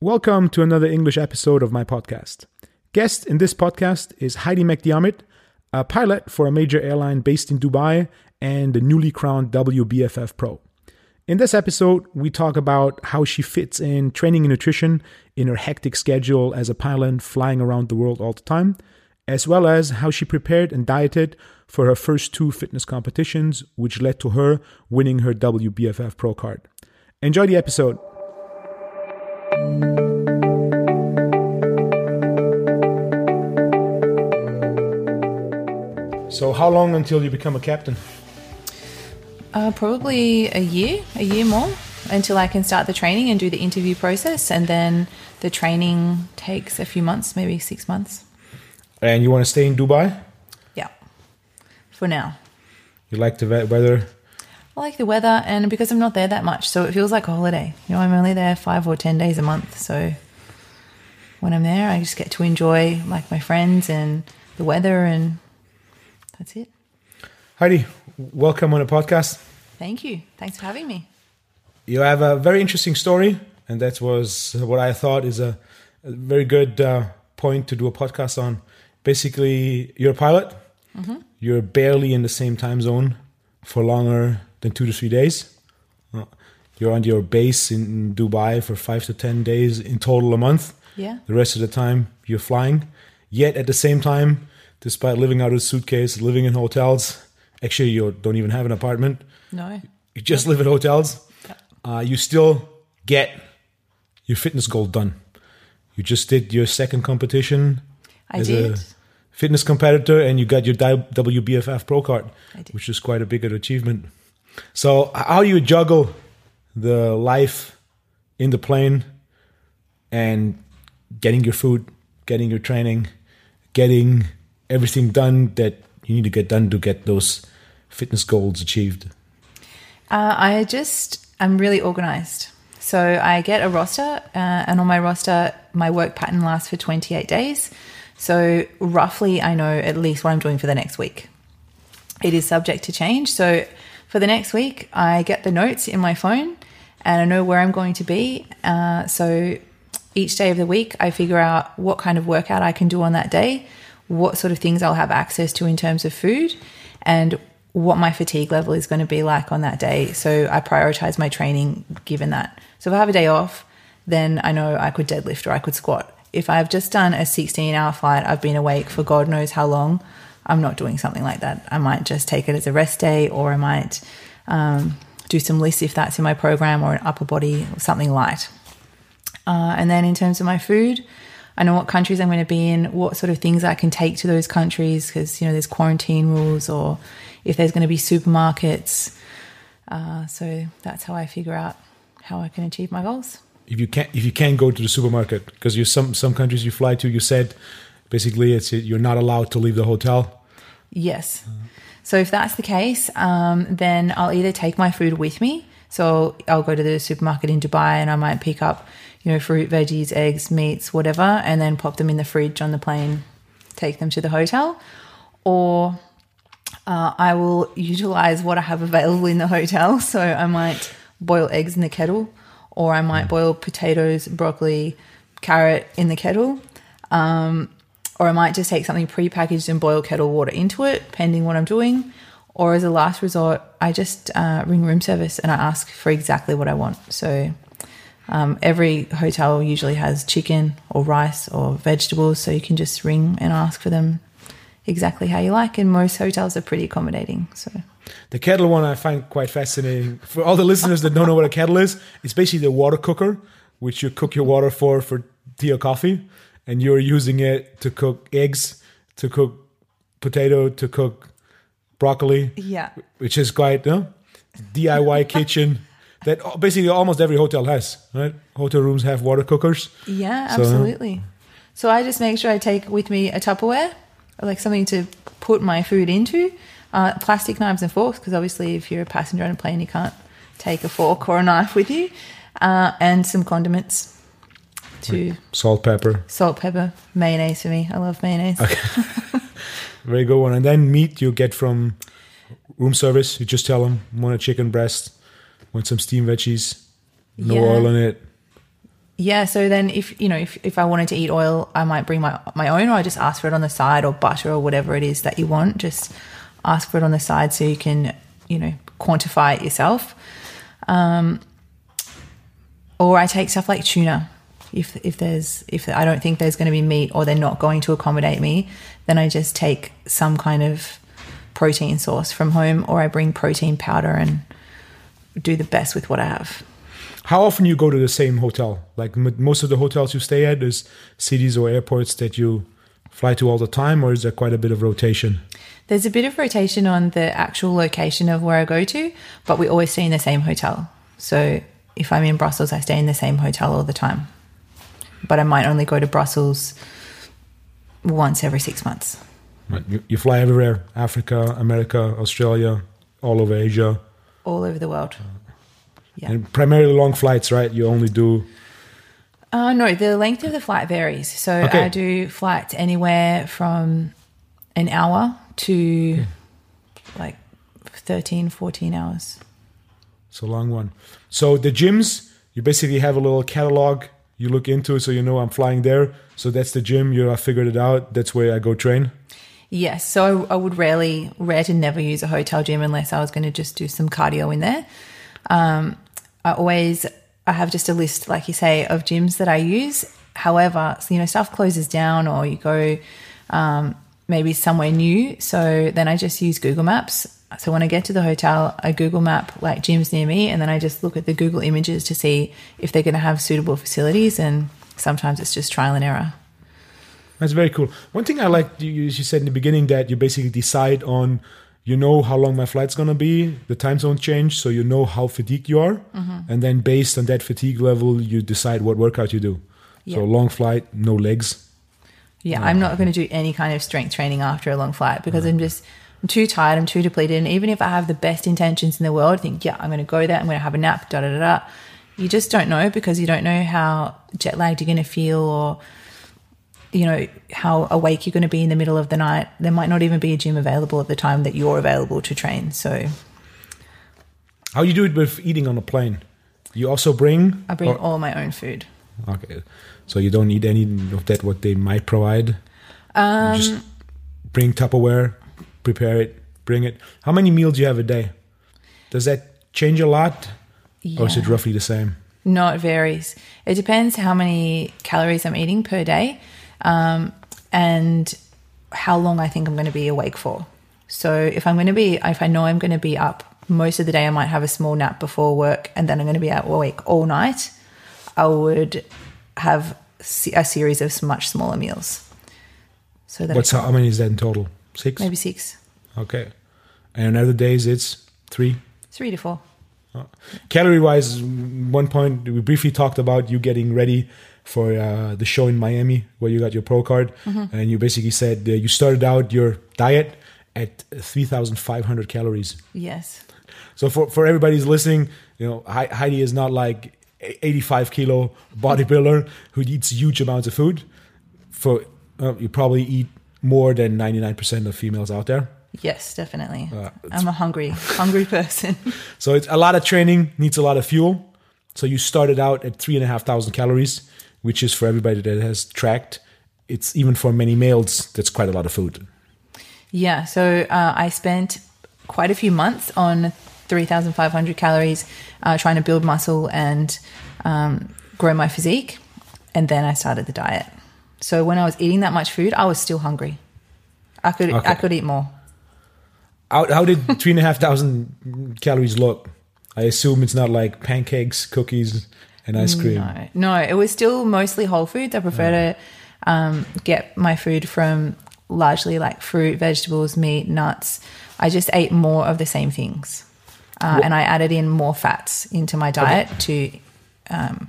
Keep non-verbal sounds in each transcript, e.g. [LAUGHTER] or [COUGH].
Welcome to another English episode of my podcast. Guest in this podcast is Heidi McDiarmid, a pilot for a major airline based in Dubai and the newly crowned WBFF Pro. In this episode, we talk about how she fits in training and nutrition in her hectic schedule as a pilot flying around the world all the time, as well as how she prepared and dieted for her first two fitness competitions, which led to her winning her WBFF Pro card. Enjoy the episode. So, how long until you become a captain? Uh, probably a year, a year more until I can start the training and do the interview process. And then the training takes a few months, maybe six months. And you want to stay in Dubai? Yeah, for now. You like the weather? I like the weather, and because I'm not there that much, so it feels like a holiday. You know, I'm only there five or ten days a month, so when I'm there, I just get to enjoy like my friends and the weather, and that's it. Heidi, welcome on the podcast. Thank you. Thanks for having me. You have a very interesting story, and that was what I thought is a, a very good uh, point to do a podcast on. Basically, you're a pilot. You're barely in the same time zone for longer than two to three days. Uh, You're on your base in Dubai for five to ten days in total a month. Yeah. The rest of the time you're flying. Yet at the same time, despite living out of a suitcase, living in hotels, actually you don't even have an apartment. No. You just live in hotels. Uh, you still get your fitness goal done. You just did your second competition I as did. a fitness competitor, and you got your WBFF Pro card, I did. which is quite a big achievement. So, how do you juggle the life in the plane and getting your food, getting your training, getting everything done that you need to get done to get those fitness goals achieved? Uh, I just, I'm really organized. So I get a roster, uh, and on my roster, my work pattern lasts for 28 days. So roughly, I know at least what I'm doing for the next week. It is subject to change. So for the next week, I get the notes in my phone and I know where I'm going to be. Uh, so each day of the week, I figure out what kind of workout I can do on that day, what sort of things I'll have access to in terms of food, and what my fatigue level is going to be like on that day. So I prioritize my training given that. So if I have a day off, then I know I could deadlift or I could squat. If I've just done a 16 hour flight, I've been awake for God knows how long, I'm not doing something like that. I might just take it as a rest day or I might um, do some lifts if that's in my program or an upper body, or something light. Uh, and then in terms of my food, I know what countries I'm going to be in, what sort of things I can take to those countries because, you know, there's quarantine rules or if there's going to be supermarkets. Uh, so that's how I figure out how I can achieve my goals. if you can't if you can't go to the supermarket because you some some countries you fly to you said basically it's you're not allowed to leave the hotel Yes. So if that's the case, um, then I'll either take my food with me. So I'll go to the supermarket in Dubai and I might pick up, you know, fruit, veggies, eggs, meats, whatever, and then pop them in the fridge on the plane, take them to the hotel. Or uh, I will utilize what I have available in the hotel. [LAUGHS] So I might boil eggs in the kettle, or I might boil potatoes, broccoli, carrot in the kettle. Um, or I might just take something prepackaged and boil kettle water into it, pending what I'm doing. Or as a last resort, I just uh, ring room service and I ask for exactly what I want. So um, every hotel usually has chicken or rice or vegetables, so you can just ring and ask for them exactly how you like. And most hotels are pretty accommodating. So the kettle one i find quite fascinating for all the listeners that don't know what a kettle is it's basically the water cooker which you cook your water for for tea or coffee and you're using it to cook eggs to cook potato to cook broccoli yeah, which is quite know, diy [LAUGHS] kitchen that basically almost every hotel has right? Hotel rooms have water cookers. Yeah, So- absolutely. So I just make sure I take with me a Tupperware, like something to put my food into, uh, plastic knives and forks, because obviously if you're a passenger on a plane, you can't take a fork or a knife with you, uh, and some condiments to salt pepper salt, pepper, mayonnaise for me. I love mayonnaise. Okay. [LAUGHS] Very good one. And then meat you get from room service. You just tell them want a chicken breast, want some steamed veggies, no Yeah. oil in it. Yeah, so then if you know if, if I wanted to eat oil, I might bring my my own, or I just ask for it on the side, or butter, or whatever it is that you want. Just ask for it on the side so you can you know quantify it yourself. Um, or I take stuff like tuna. If if there's if I don't think there's going to be meat, or they're not going to accommodate me, then I just take some kind of protein source from home, or I bring protein powder and do the best with what I have. How often you go to the same hotel? Like m- most of the hotels you stay at is cities or airports that you fly to all the time, or is there quite a bit of rotation? There's a bit of rotation on the actual location of where I go to, but we always stay in the same hotel. So if I'm in Brussels, I stay in the same hotel all the time. But I might only go to Brussels once every six months. Right. You, you fly everywhere Africa, America, Australia, all over Asia. All over the world. Yeah. And primarily long flights, right? You only do. Uh, no, the length of the flight varies. So Okay. I do flights anywhere from an hour to like 13, 14 hours. It's a long one. So the gyms, you basically have a little catalog you look into, it so you know I'm flying there. So that's the gym. You have figured it out. That's where I go train. Yes, so I would rarely, rare to never use a hotel gym unless I was going to just do some cardio in there. Um, I always, I have just a list, like you say, of gyms that I use. However, you know, stuff closes down or you go um, maybe somewhere new. So then I just use Google Maps. So when I get to the hotel, I Google map like gyms near me, and then I just look at the Google images to see if they're going to have suitable facilities. And sometimes it's just trial and error. That's very cool. One thing I like, you, you said in the beginning that you basically decide on, you know how long my flight's gonna be, the time zone change, so you know how fatigued you are, mm-hmm. and then based on that fatigue level, you decide what workout you do. So long flight, no legs. Yeah, I'm not going to do any kind of strength training after a long flight because I'm just I'm too tired, I'm too depleted, and even if I have the best intentions in the world, I think yeah, I'm going to go there, I'm going to have a nap, da da da da. You just don't know because you don't know how jet lagged you're going to feel or you know how awake you're going to be in the middle of the night. There might not even be a gym available at the time that you're available to train. So How do you do it with eating on a plane? You also bring? I bring or- all my own food. okay, so you don't eat any of that what they might provide. Um, just bring Tupperware, prepare it, bring it. How many meals do you have a day? Does that change a lot, or is it roughly the same? No, it varies. It depends how many calories I'm eating per day um, and how long I think I'm going to be awake for. So if I'm going to be, if I know I'm going to be up most of the day, I might have a small nap before work and then I'm going to be out awake all night. I would have a series of much smaller meals. So that What's how, how many is that in total? Six. maybe six, Okay. And other days it's three. three to four. Calorie wise, one point we briefly talked about you getting ready for uh, the show in Miami where you got your pro card, and you basically said uh, you started out your diet at 3,500 calories. Yes. So for for everybody who's listening, you know Hei- Heidi is not like a 85 kilo bodybuilder [LAUGHS] who eats huge amounts of food. For uh, you probably eat more than 99% of females out there. Yes, definitely. Uh, I'm a hungry, [LAUGHS] hungry person. So it's a lot of training, needs a lot of fuel. So you started out at three and a half thousand calories, which is for everybody that has tracked. It's even for many males, that's quite a lot of food. Yeah, so uh, I spent quite a few months on 3,500 calories uh, trying to build muscle and um, grow my physique. And then I started the diet. So when I was eating that much food, I was still hungry. I could Okay. I could eat more. How, how did three and a half thousand calories look? I assume it's not like pancakes, cookies, and ice cream. No, no, it was still mostly whole foods. I prefer to um, get my food from largely like fruit, vegetables, meat, nuts. I just ate more of the same things, uh, and I added in more fats into my diet to um,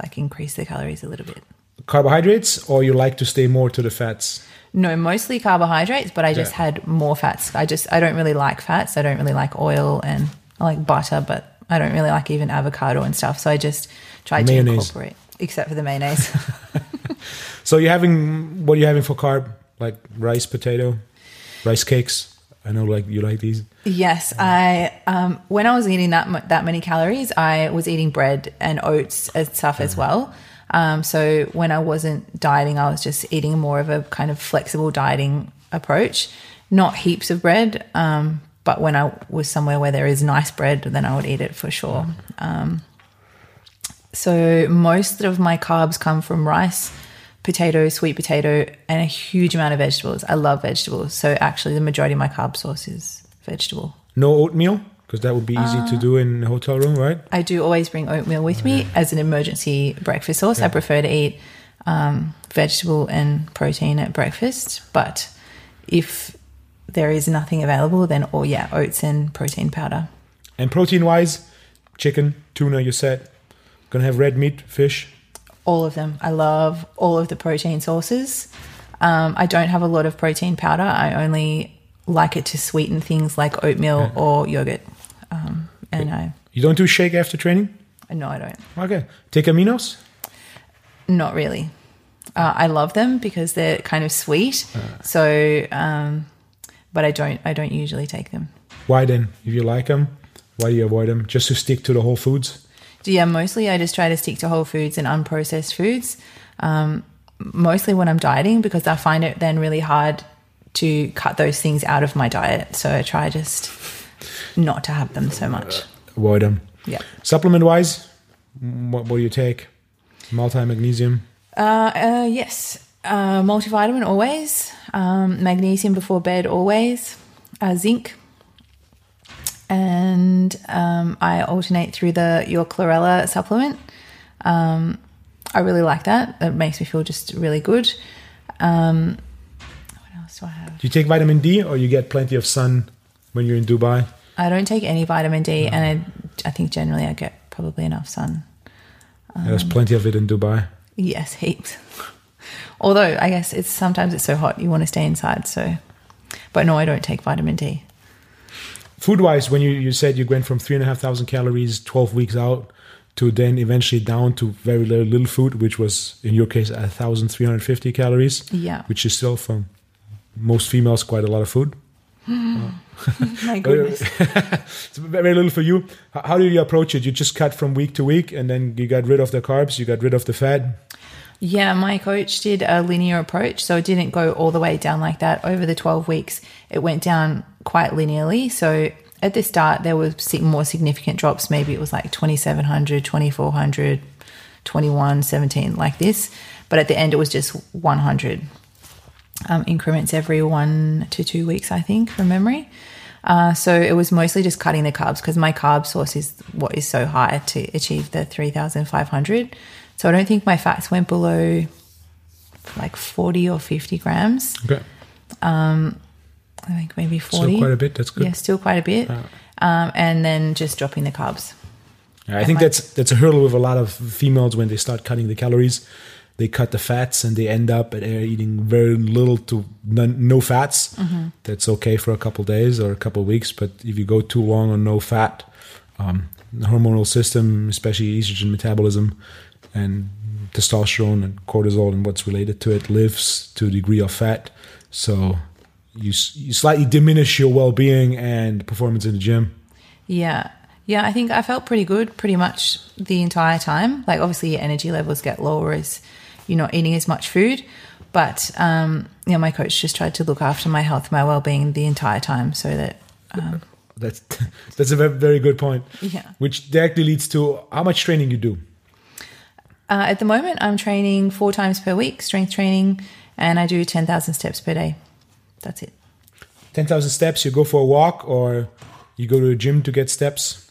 like increase the calories a little bit. Carbohydrates, or you like to stay more to the fats? No, mostly carbohydrates, but I just Yeah. had more fats. I just I don't really like fats. I don't really like oil, and I like butter, but I don't really like even avocado and stuff. So I just tried to Mayonnaise. incorporate, except for the mayonnaise. [LAUGHS] So you're having what are you having for carb? Like rice, potato, rice cakes. I know, like you like these. Yes, I um, when I was eating that that many calories, I was eating bread and oats and stuff as well. Um, so when I wasn't dieting, I was just eating more of a kind of flexible dieting approach, not heaps of bread. Um, but when I was somewhere where there is nice bread, then I would eat it for sure. Um, so most of my carbs come from rice, potato, sweet potato, and a huge amount of vegetables. I love vegetables. So actually, the majority of my carb source is vegetable. No oatmeal because that would be easy Uh, to do in a hotel room, right? I do always bring oatmeal with me as an emergency breakfast source. I prefer to eat um, vegetable and protein at breakfast, but if there is nothing available, then oh yeah, oats and protein powder. And protein wise, chicken, tuna. You said gonna have red meat, fish. All of them. I love all of the protein sources. Um, I don't have a lot of protein powder. I only like it to sweeten things like oatmeal or yogurt. Um, and I, You don't do shake after training? no, I don't. Okay. Take aminos. Not really. Uh, I love them because they're kind of sweet. So, um, but I don't. I don't usually take them. Why then? If you like them, why do you avoid them? Just to stick to the whole foods. Yeah, mostly I just try to stick to whole foods and unprocessed foods. Um, mostly when I'm dieting because I find it then really hard to cut those things out of my diet. So I try just not to have them so much. Avoid them. Yeah. Supplement wise, what, do you take? Multi magnesium. Uh, uh, yes. Uh, multivitamin always. Um, magnesium before bed always. Uh, zinc. And um, I alternate through the your chlorella supplement. Um, I really like that. It makes me feel just really good. Um, what else do I have? Do you take vitamin D or you get plenty of sun when you're in Dubai? I don't take any vitamin D, and I, I think generally I get probably enough sun. There's plenty of it in Dubai. Yes, [LAUGHS] heaps. Although I guess it's sometimes it's so hot you want to stay inside. So, but no, I don't take vitamin D. Food wise, when you, you said you went from three and a half thousand calories, 12 weeks out, to then eventually down to very little, little food, which was in your case a 1,350 calories, Yeah. which is still for most females quite a lot of food. [GASPS] [LAUGHS] My [LAUGHS] goodness. [LAUGHS] It's very little for you. How do you approach it? You just cut from week to week, and then you got rid of the carbs, you got rid of the fat. Yeah, my coach did a linear approach, so it didn't go all the way down like that. Over the 12 weeks, it went down quite linearly. So at the start, there were more significant drops. Maybe it was like 2700, 2400, 21, 17, like this. But at the end, it was just 100 um, increments every one to two weeks, I think, from memory. Uh, so it was mostly just cutting the carbs because my carb source is what is so high to achieve the 3,500. So I don't think my fats went below like 40 or 50 grams. Okay. I think maybe 40. Still quite a bit. That's good. Yeah, still quite a bit. Um, and then just dropping the carbs. Yeah, I think that's that's a hurdle with a lot of females when they start cutting the calories. They cut the fats and they end up eating very little to none, no fats. That's okay for a couple days or a couple weeks, but if you go too long on no fat, um, the hormonal system, especially estrogen metabolism and testosterone and cortisol and what's related to it, lives to a degree of fat. So you you slightly diminish your well being and performance in the gym. Yeah. Yeah, I think I felt pretty good pretty much the entire time. Like, obviously, your energy levels get lower as you're not eating as much food. But, um, you know, my coach just tried to look after my health, my well being the entire time so that, um, That's [LAUGHS] that's a very, good point. Yeah. Which directly leads to how much training you do. uh, at the moment, I'm training four times per week, strength training, and I do 10,000 steps per day. That's it. Ten thousand steps. You go for a walk, or you go to a gym to get steps.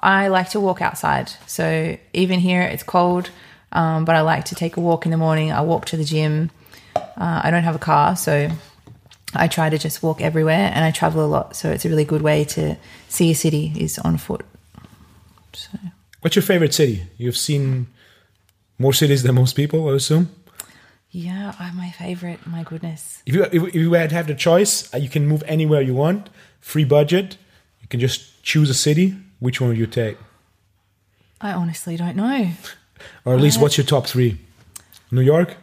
I like to walk outside. So even here, it's cold, um, but I like to take a walk in the morning. I walk to the gym. Uh, I don't have a car, so I try to just walk everywhere, and I travel a lot. So it's a really good way to see a city is on foot. So What's your favorite city? You've seen more cities than most people, I assume. yeah, oh, my favorite. My goodness. If you if, you had to have the choice, uh, you can move anywhere you want, free budget. You can just choose a city. Which one would you take, I honestly don't know. Or at least what's your top three? New York.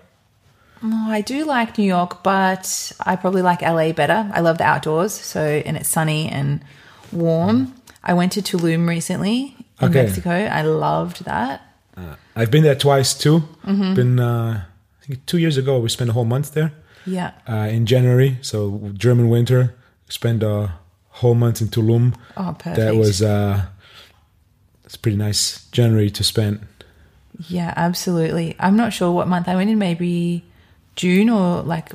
Oh, I do like New York, but I probably like LA better. I love the outdoors, so and it's sunny and warm. I went to Tulum recently in Okay. Mexico. I loved that. I've been there twice too. Mm-hmm. Been uh, I think two years ago we spent a whole month there Yeah. uh, in January. So German winter. Spent a whole month in Tulum. Oh, perfect. That was uh, it's pretty nice January to spend. Yeah, absolutely. I'm not sure what month I went in, maybe June or like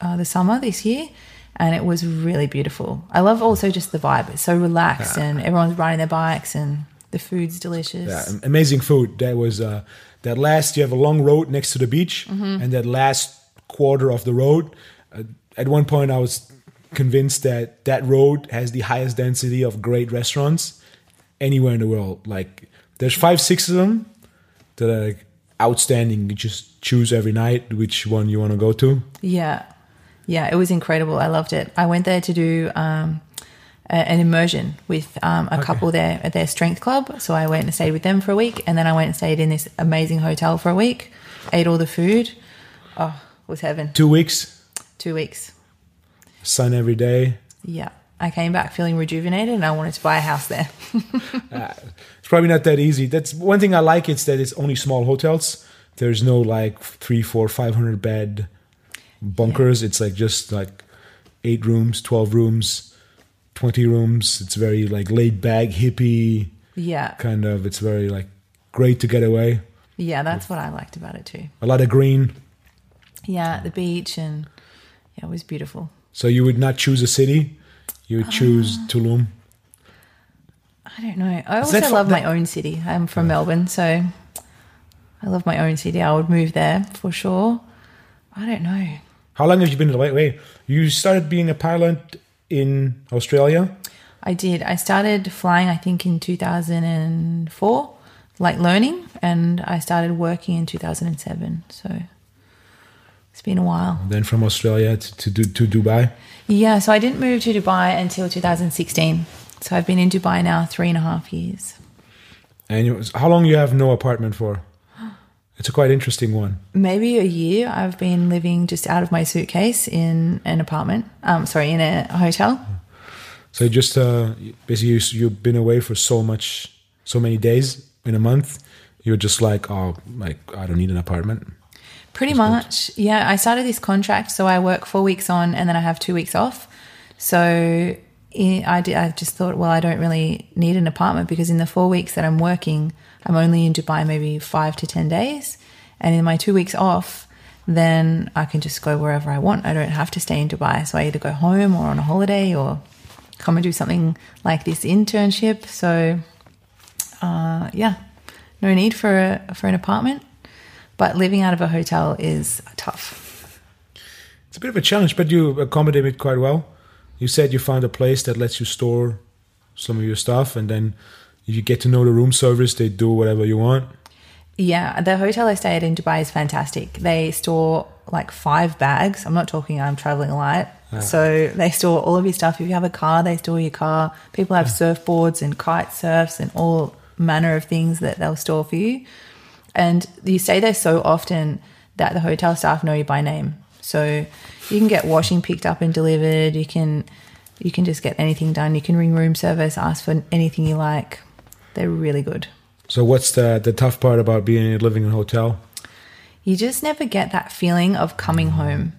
uh, the summer this year. And it was really beautiful. I love also just the vibe. It's so relaxed and everyone's riding their bikes and the food's delicious. Yeah, amazing food. That was uh, that last. You have a long road next to the beach, Mm-hmm. and that last quarter of the road. Uh, at one point, I was convinced that that road has the highest density of great restaurants anywhere in the world. Like there's five, six of them that are like, outstanding. You just choose every night which one you want to go to. Yeah. Yeah, it was incredible. I loved it. I went there to do um, a, an immersion with um, a couple there at their strength club. So I went and stayed with them for a week. And then I went and stayed in this amazing hotel for a week, ate all the food. Oh, it was heaven. Two weeks, Two weeks. sun every day. Yeah. I came back feeling rejuvenated and I wanted to buy a house there. [LAUGHS] Uh, it's probably not that easy. That's one thing I like. It's that it's only small hotels. There's no like three, four, five hundred bed bunkers. It's like just like eight rooms, twelve rooms, twenty rooms. It's very like laid back, hippie yeah. kind of. It's very like great to get away. Yeah, that's what I liked about it too. A lot of green. Yeah, the beach and yeah, it was beautiful. So you would not choose a city. You would choose ah. Tulum. I don't know. I also that love my own city. I'm from Melbourne, so I love my own city. I would move there for sure. I don't know. How long have you been in the right way? You started being a pilot in Australia. I did. I started flying, I think, in 2004, like learning, and I started working in 2007. So it's been a while. Then from Australia to to, to Dubai. Yeah, so I didn't move to Dubai until 2016. So I've been in Dubai now three and a half years. And how long you have no apartment for? [GASPS] It's a quite interesting one. Maybe a year I've been living just out of my suitcase in an apartment. Um, sorry, in a hotel. So just uh, basically you, you've been away for so much, so many days in a month. You're just like, oh, like I don't need an apartment. Pretty much. Yeah, I started this contract, so I work four weeks on and then I have two weeks off. So I, I, did, I just thought, well, I don't really need an apartment because in the four weeks that I'm working, I'm only in Dubai maybe five to 10 days. And in my two weeks off, then I can just go wherever I want. I don't have to stay in Dubai. So I either go home or on a holiday or come and do something like this internship. So, uh, yeah, no need for a, for an apartment. But living out of a hotel is tough. It's a bit of a challenge, but you accommodate it quite well. You said you found a place that lets you store some of your stuff, and then if you get to know the room service, they do whatever you want. Yeah, the hotel I stayed in Dubai is fantastic. They store like five bags. I'm not talking I'm traveling light. Ah. So they store all of your stuff. If you have a car, they store your car. People have ah. surfboards and kite surfs and all manner of things that they'll store for you. And you stay there so often that the hotel staff know you by name. So you can get washing picked up and delivered. You can you can just get anything done. You can ring room service, ask for anything you like. They're really good. So what's the the tough part about being living in a hotel? you just never get that feeling of coming home.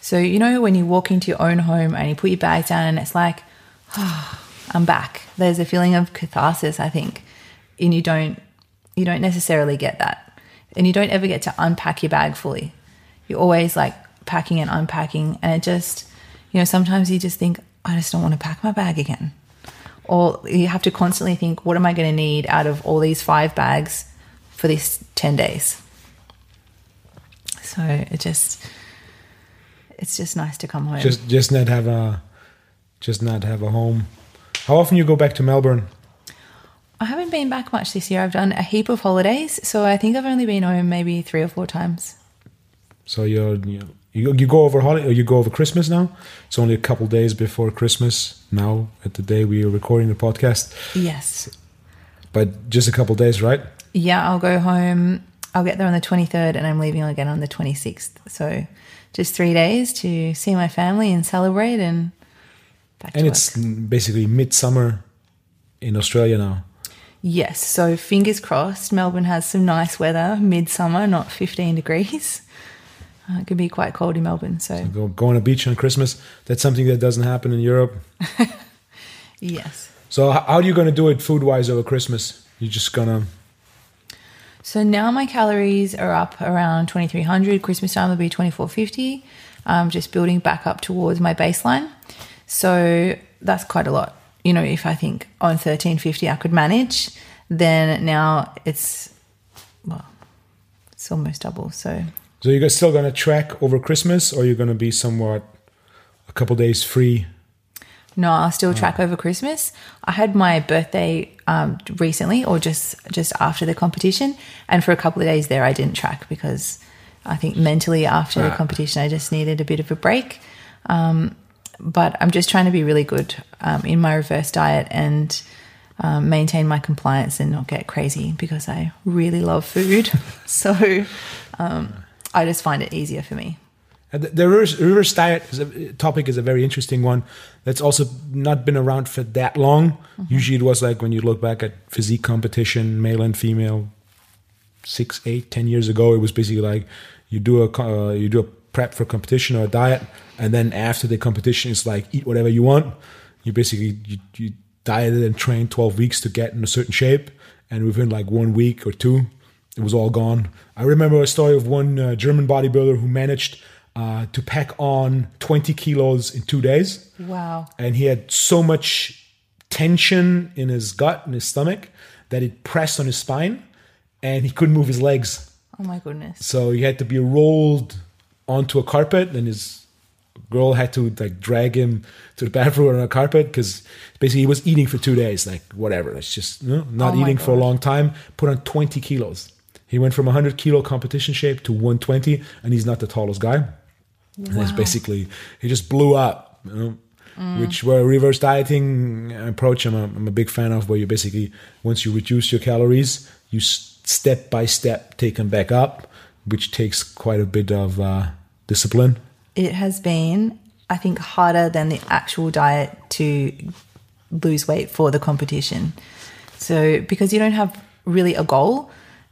So, you know, when you walk into your own home and you put your bags down and it's like, oh, [SIGHS] I'm back. There's a feeling of catharsis, I think. And you don't you don't necessarily get that. And you don't ever get to unpack your bag fully. You're always like packing and unpacking and it just you know, sometimes you just think, I just don't want to pack my bag again. Or you have to constantly think, what am I going to need out of all these five bags for these 10 days? So it just it's just nice to come home. Just just not have a just not have a home. How often you go back to Melbourne? I haven't been back much this year. I've done a heap of holidays, so I think I've only been home maybe three or four times. So you're, you you you go over holiday or you go over Christmas now. It's only a couple days before Christmas now. At the day we are recording the podcast, Yes. but just a couple days, right? Yeah, I'll go home I'll get there on the 23rd and I'm leaving again on the 26th. So just three days to see my family and celebrate and back And it's work. basically midsummer in Australia now. Yes. So fingers crossed, Melbourne has some nice weather, midsummer, not 15 degrees. [LAUGHS] Uh, it can be quite cold in Melbourne. So, Go, go on a beach on Christmas. That's something that doesn't happen in Europe. [LAUGHS] yes. So how are you going to do it food wise over Christmas? You're just gonna So now my calories are up around 2300. Christmas time will be 2450. I'm just building back up towards my baseline. So that's quite a lot. You know, if I think on 1350 I could manage, then now it's, well, it's almost double. So so you're still gonna track over Christmas, or you're gonna be somewhat a couple days free. no, I'll still track over Christmas. I had my birthday um, recently, or just just after the competition, and for a couple of days there, I didn't track because I think mentally after the Ah. competition, I just needed a bit of a break. Um, but I'm just trying to be really good um, in my reverse diet and um, maintain my compliance and not get crazy because I really love food. [LAUGHS] so um, I just find it easier for me. The, the reverse, reverse diet is a, topic is a very interesting one. That's also not been around for that long. Usually, it was like when you look back at physique competition, male and female, six, eight, ten years ago. It was basically like you do a uh, you do a prep for competition or a diet, and then after the competition, it's like eat whatever you want. You basically you, you dieted and trained twelve weeks to get in a certain shape, and within like one week or two, it was all gone. I remember a story of one uh, German bodybuilder who managed uh, to pack on twenty kilos in two days Wow. and he had so much tension in his gut and his stomach that it pressed on his spine and he couldn't move his legs Oh my goodness. so he had to be rolled onto a carpet and his girl had to like drag him to the bathroom on a carpet because basically he was eating for two days like whatever. It's just you know, not Oh eating for a long time. Put on 20 kilos. He went from 100 kilo competition shape to 120 and he's not the tallest guy. And it's basically he just blew up you know mm. which where reverse dieting approach. I'm a, I'm a big fan of where you basically once you reduce your calories you step by step take them back up which takes quite a bit of uh, discipline it has been, I think, harder than the actual diet to lose weight for the competition. So, because you don't have really a goal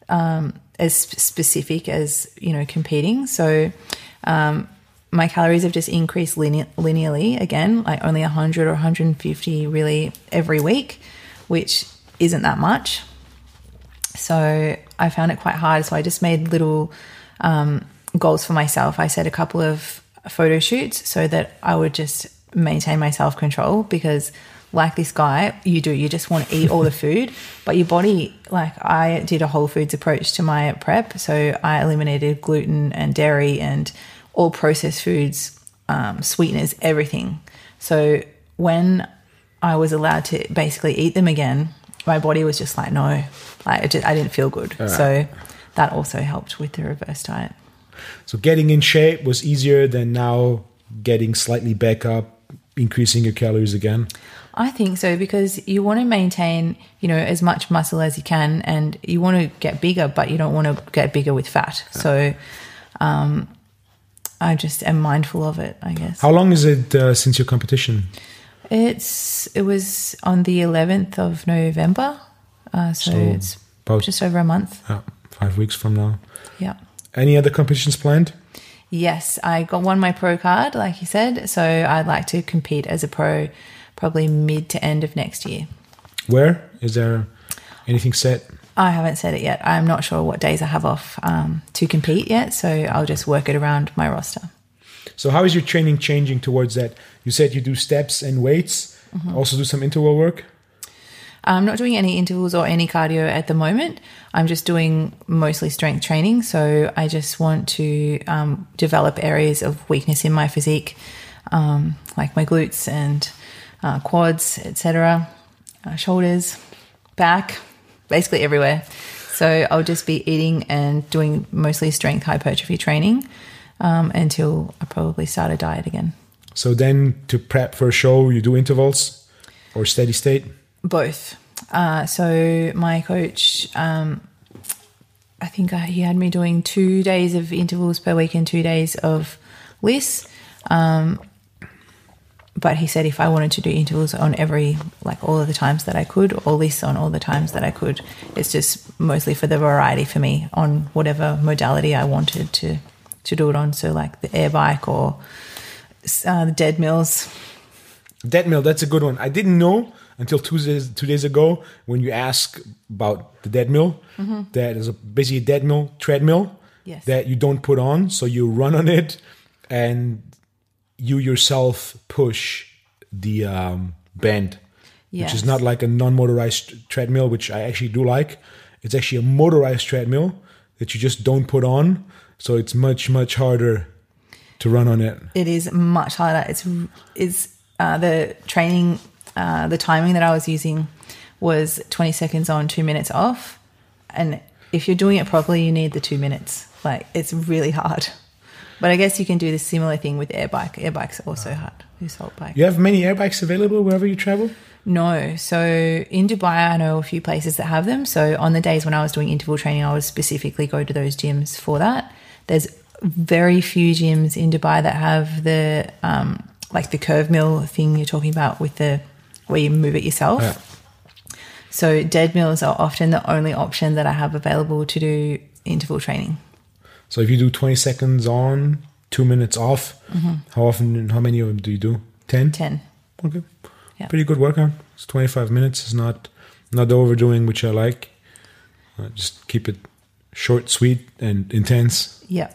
um, as specific as, you know, competing. So, um, my calories have just increased line- linearly again, like only 100 or 150 really every week, which isn't that much. So I found it quite hard. So I just made little um, goals for myself. I set a couple of photo shoots so that I would just maintain my self control because, like this guy, you do, you just want to eat all the [LAUGHS] food, but your body, like I did a whole foods approach to my prep. So I eliminated gluten and dairy and all processed foods, um, sweeteners, everything. So when I was allowed to basically eat them again, my body was just like, no, like it just, I didn't feel good. So that also helped with the reverse diet. so getting in shape was easier than now getting slightly back up increasing your calories again I think so because you want to maintain, you know, as much muscle as you can, and you want to get bigger, but you don't want to get bigger with fat. So, um, I just am mindful of it. I guess how long is it uh, since your competition it's it was on the 11th of November, uh, so, So, it's about just over a month. uh, five weeks from now Yeah. any other competitions planned Yes, I got won my pro card, like you said. So I'd like to compete as a pro probably mid to end of next year. where is there anything set I haven't said it yet. I'm not sure what days I have off um, to compete yet. So I'll just work it around my roster. So how is your training changing towards that? You said you do steps and weights. Also do some interval work. I'm not doing any intervals or any cardio at the moment. I'm just doing mostly strength training. So I just want to um, develop areas of weakness in my physique, um, like my glutes and uh, quads, etc., uh, shoulders, back, basically everywhere. So I'll just be eating and doing mostly strength hypertrophy training um, until I probably start a diet again. So then to prep for a show, you do intervals or steady state. Both. Uh, so my coach um, I think I, he had me doing two days of intervals per week and two days of LISS. Um, but he said if I wanted to do intervals on every, like all of the times that I could, or LISS on all the times that I could, it's just mostly for the variety for me on whatever modality I wanted to to do it on. So like the air bike or uh, the dead mills. Dead mill, that's a good one. I didn't know until two days, two days ago when you ask about the dead mill that is a basically a dead mill treadmill Yes. that you don't put on, so you run on it and you yourself push the um, band, which is not like a non-motorized treadmill, which I actually do like. It's actually a motorized treadmill that you just don't put on, so it's much much harder to run on it. It is much harder. It's is uh, the training, uh, the timing that I was using was 20 seconds on, two minutes off. And if you're doing it properly, you need the two minutes. Like it's really hard. But I guess you can do the similar thing with air bike. Air bike's also hard. Assault bike. You have many air bikes available wherever you travel. No. So in Dubai, I know a few places that have them. So on the days when I was doing interval training, I would specifically go to those gyms for that. There's very few gyms in Dubai that have the um, like the curve mill thing you're talking about with the where you move it yourself. Yeah. So dead mills are often the only option that I have available to do interval training. So if you do 20 seconds on, two minutes off, Mm-hmm. how often, how many of them do you do? 10? Ten. Okay. Yeah. Pretty good workout. It's 25 minutes. It's not, not overdoing, which I like. Uh, just keep it short, sweet, and intense. Yeah.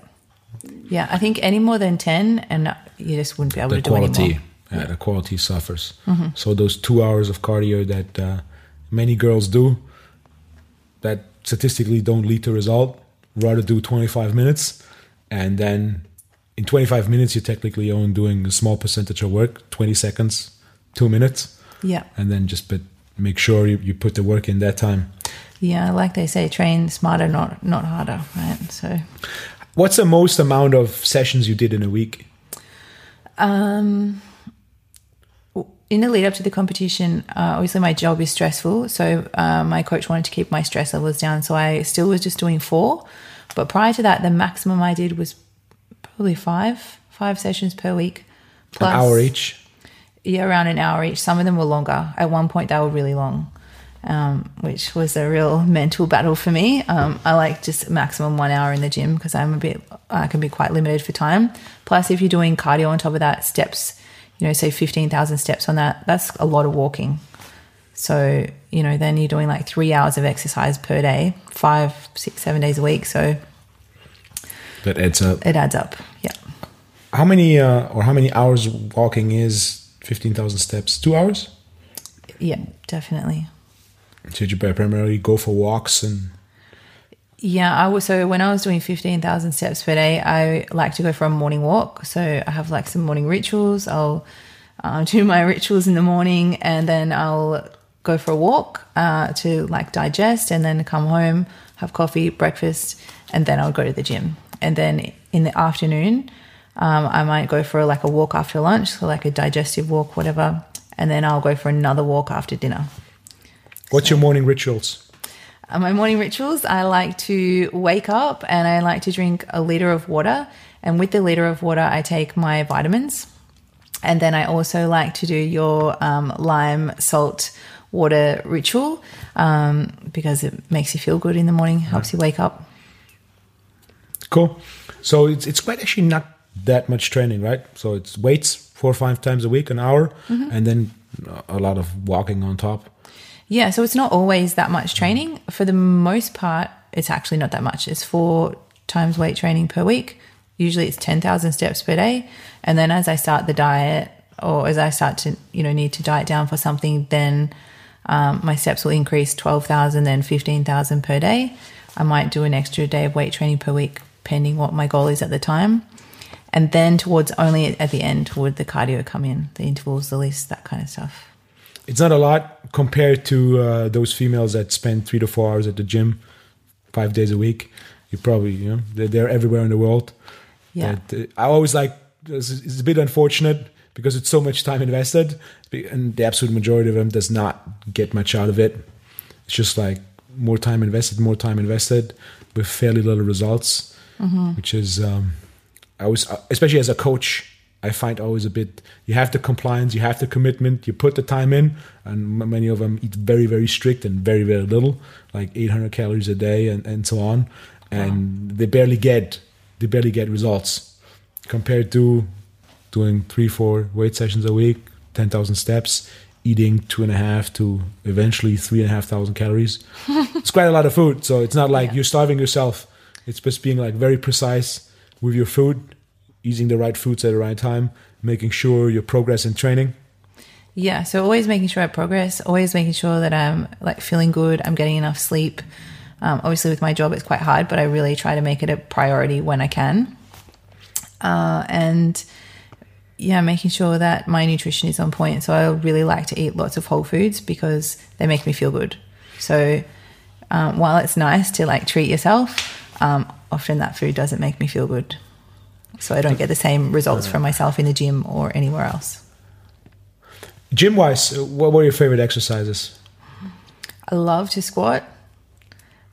Yeah. I think any more than ten, and you just wouldn't be able The to do quality, more. Mm-hmm. yeah, the quality suffers. So those two hours of cardio that uh, many girls do, that statistically don't lead to result. Rather do 25 minutes, and then in 25 minutes you're technically only doing a small percentage of work, 20 seconds, two minutes, Yeah. and then just but make sure you, you put the work in that time. Yeah, like they say, train smarter, not not harder, right? So, What's the most amount of sessions you did in a week? um, in the lead up to the competition, uh, obviously my job is stressful, so uh, my coach wanted to keep my stress levels down, so I still was just doing four. But prior to that, the maximum I did was probably five, five sessions per week, An hour each. yeah, around an hour each. Some of them were longer. At one point, they were really long, um, which was a real mental battle for me. Um, I like just maximum one hour in the gym because I'm a bit, I can be quite limited for time. Plus, if you're doing cardio on top of that, steps, you know, say 15,000 steps on that, that's a lot of walking. So, you know, then you're doing like three hours of exercise per day, five, six, seven days a week. So That adds up. it adds up. Yeah. How many uh, or how many hours walking is 15,000 steps? Two hours? Yeah, definitely. Did you primarily go for walks and Yeah, I was so when I was doing fifteen thousand steps per day, I like to go for a morning walk. So I have like some morning rituals. I'll uh, do my [LAUGHS] rituals in the morning, and then I'll go for a walk uh, to like digest, and then come home, have coffee, breakfast, and then I'll go to the gym. And then in the afternoon, um, I might go for like a walk after lunch, so like a digestive walk, whatever, and then I'll go for another walk after dinner. What's your morning rituals? Uh, my morning rituals I like to wake up and I like to drink a liter of water. And with the liter of water, I take my vitamins. And then I also like to do your um, lime salt water ritual um, because it makes you feel good in the morning, helps you wake up. Cool. So it's it's quite actually not that much training, right? So it's weights four or five times a week, an hour, and then a lot of walking on top. Yeah, so it's not always that much training. For the most part, it's actually not that much. It's four times weight training per week. Usually it's 10,000 steps per day. And then as I start the diet or as I start to, you know, need to diet down for something, then um, my steps will increase 12,000, then 15,000 per day. I might do an extra day of weight training per week, pending what my goal is at the time. And then towards only at the end would the cardio come in, the intervals, the LISS, that kind of stuff. It's not a lot compared to uh, those females that spend three to four hours at the gym, five days a week. You probably, you know, they're, they're everywhere in the world. Yeah. But, uh, I always like it's it's a bit unfortunate because it's so much time invested, and the absolute majority of them does not get much out of it. It's just like more time invested, more time invested. with fairly little results, which is um, I was especially as a coach. I find always a bit. You have the compliance, you have the commitment, you put the time in, and many of them eat very, very strict and very, very little, like 800 calories a day and, and so on, and they barely get they barely get results compared to doing three, four weight sessions a week, 10,000 steps, eating two and a half to eventually three and a half thousand calories. [LAUGHS] it's quite a lot of food. So it's not like Yeah. you're starving yourself. It's just being like very precise with your food, eating the right foods at the right time, making sure your progress in training. Yeah, so always making sure I progress, always making sure that I'm like feeling good, I'm getting enough sleep. Um, obviously, with my job, it's quite hard, but I really try to make it a priority when I can. Uh, and yeah, making sure that my nutrition is on point. So I really like to eat lots of whole foods because they make me feel good. So um, while it's nice to like treat yourself, um, often that food doesn't make me feel good. So I don't get the same results from myself in the gym or anywhere else. Gym wise, what were your favorite exercises? I love to squat.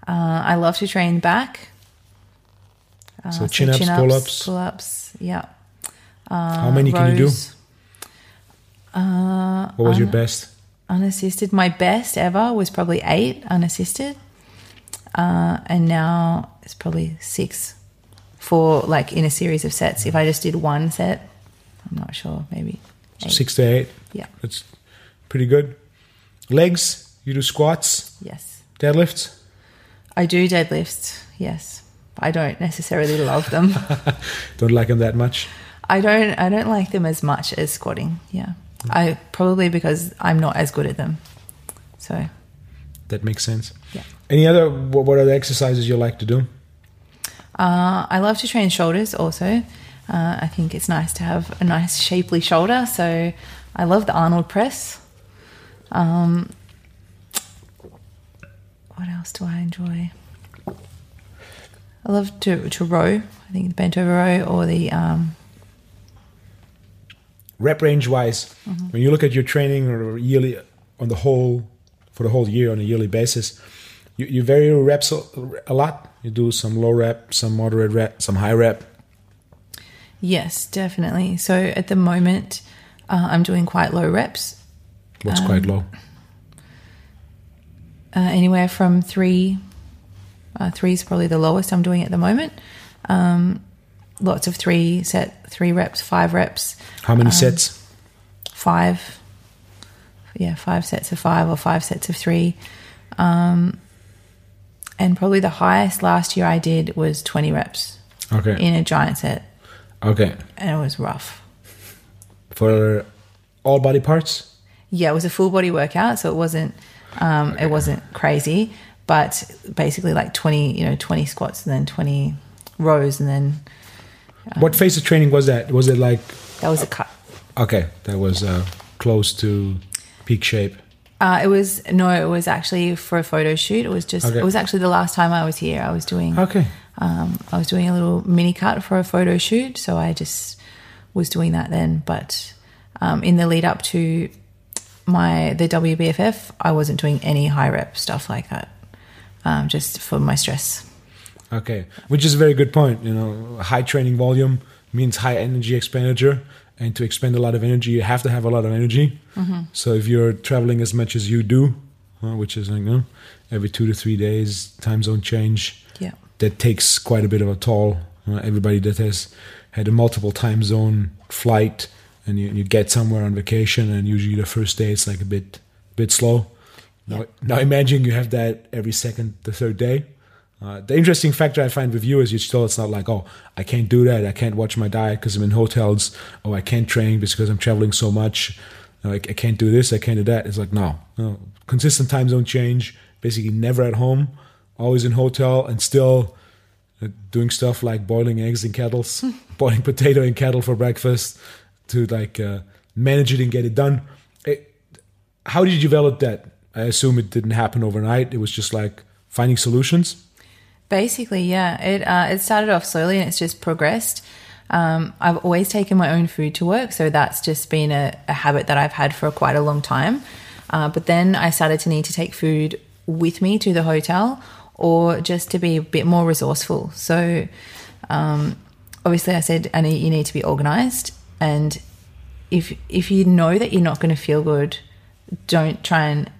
Uh, I love to train back. Uh, So chin-ups, pull-ups? pull ups. Yeah. How many can you do? rows. What was your best? Unassisted. My best ever was probably eight unassisted, uh, and now it's probably six for like in a series of sets. If I just did one set, I'm not sure. Maybe eight. Six to eight. Yeah. That's pretty good. Legs, you do squats, Yes. deadlifts. I do deadlifts. Yes. I don't necessarily love them. [LAUGHS] Don't like them that much. I don't I don't like them as much as squatting. Yeah. Hmm. I probably because I'm not as good at them. So That makes sense. yeah. Any other? What what other exercises you like to do? Uh, I love to train shoulders also. Uh, I think it's nice to have a nice shapely shoulder. So I love the Arnold press. Um, what else do I enjoy? I love to, to row. I think the bent over row or the um, Rep range wise, when you look at your training or yearly on the whole for the whole year on a yearly basis, you, you vary your reps a, a lot. You do some low rep, some moderate rep, some high rep. yes, definitely. So at the moment, uh, I'm doing quite low reps. What's quite low? uh, anywhere from three. Uh, three is probably the lowest I'm doing at the moment. Um, lots of three set, three reps, five reps, How many sets? five. Yeah, five sets of five or five sets of three. Um, and probably the highest last year I did was 20 reps Okay. in a giant set, Okay. and it was rough. For all body parts. Yeah, it was a full body workout, so it wasn't um, it wasn't crazy, but basically like 20, you know, 20 squats and then 20 rows and then What phase of training was that? Was it like that was a cut. okay? That was uh, close to peak shape. Uh, it was no, it was actually for a photo shoot. It was just Okay. it was actually the last time I was here. I was doing Okay. um, I was doing a little mini cut for a photo shoot, so I just was doing that then. But um, in the lead up to my the WBFF, I wasn't doing any high rep stuff like that, um, just for my stress. Okay, which is a very good point. You know, high training volume means high energy expenditure, and to expend a lot of energy, you have to have a lot of energy. So if you're traveling as much as you do, uh, which is like, you know, every two to three days, time zone change, Yeah. that takes quite a bit of a toll. Uh, everybody that has had a multiple time zone flight, and you, you get somewhere on vacation, and usually the first day it's like a bit bit slow. Now, now imagine you have that every second, the third day. Uh, the interesting factor I find with you is you still it's not like oh I can't do that. I can't watch my diet because I'm in hotels. Oh I can't train because I'm traveling so much. Like I can't do this I can't do that. It's like no, no. Consistent time zone change basically never at home always in hotel and still uh, doing stuff like boiling eggs in kettles [LAUGHS] [LAUGHS] boiling potato in kettle for breakfast to like uh, manage it and get it done. It, how did you develop that? I assume it didn't happen overnight. It was just like finding solutions Basically, yeah. It uh, it started off slowly and it's just progressed. Um, I've always taken my own food to work, so that's just been a, a habit that I've had for quite a long time. Uh, but then I started to need to take food with me to the hotel, or just to be a bit more resourceful. So, um, obviously, I said, and you need to be organized. And if if you know that you're not going to feel good, don't try and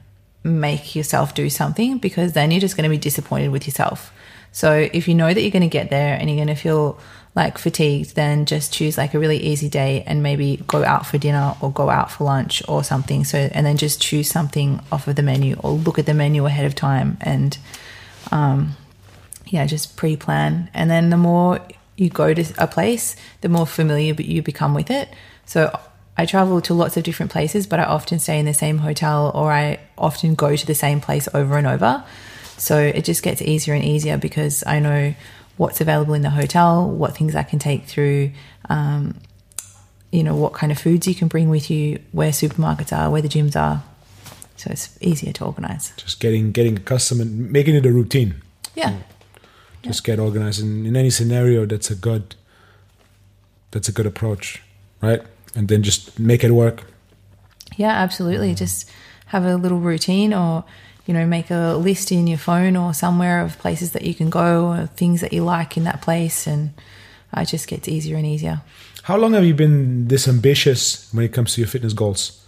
make yourself do something because then you're just going to be disappointed with yourself. So if you know that you're going to get there and you're going to feel like fatigued, then just choose like a really easy day and maybe go out for dinner or go out for lunch or something. So and then just choose something off of the menu or look at the menu ahead of time and um, yeah, just pre-plan. And then the more you go to a place, the more familiar you become with it. So I travel to lots of different places, but I often stay in the same hotel or I often go to the same place over and over. So it just gets easier and easier because I know what's available in the hotel, what things I can take through, um, you know, what kind of foods you can bring with you, where supermarkets are, where the gyms are. So it's easier to organize. Just getting getting accustomed and making it a routine. Yeah. Just get organized, and in any scenario, that's a good that's a good approach, right? And then just make it work. Yeah, absolutely. Just have a little routine or you know, make a list in your phone or somewhere of places that you can go or things that you like in that place. And it just gets easier and easier. How long have you been this ambitious when it comes to your fitness goals?